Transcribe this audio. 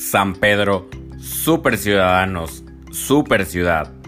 San Pedro, super ciudadanos, super ciudad.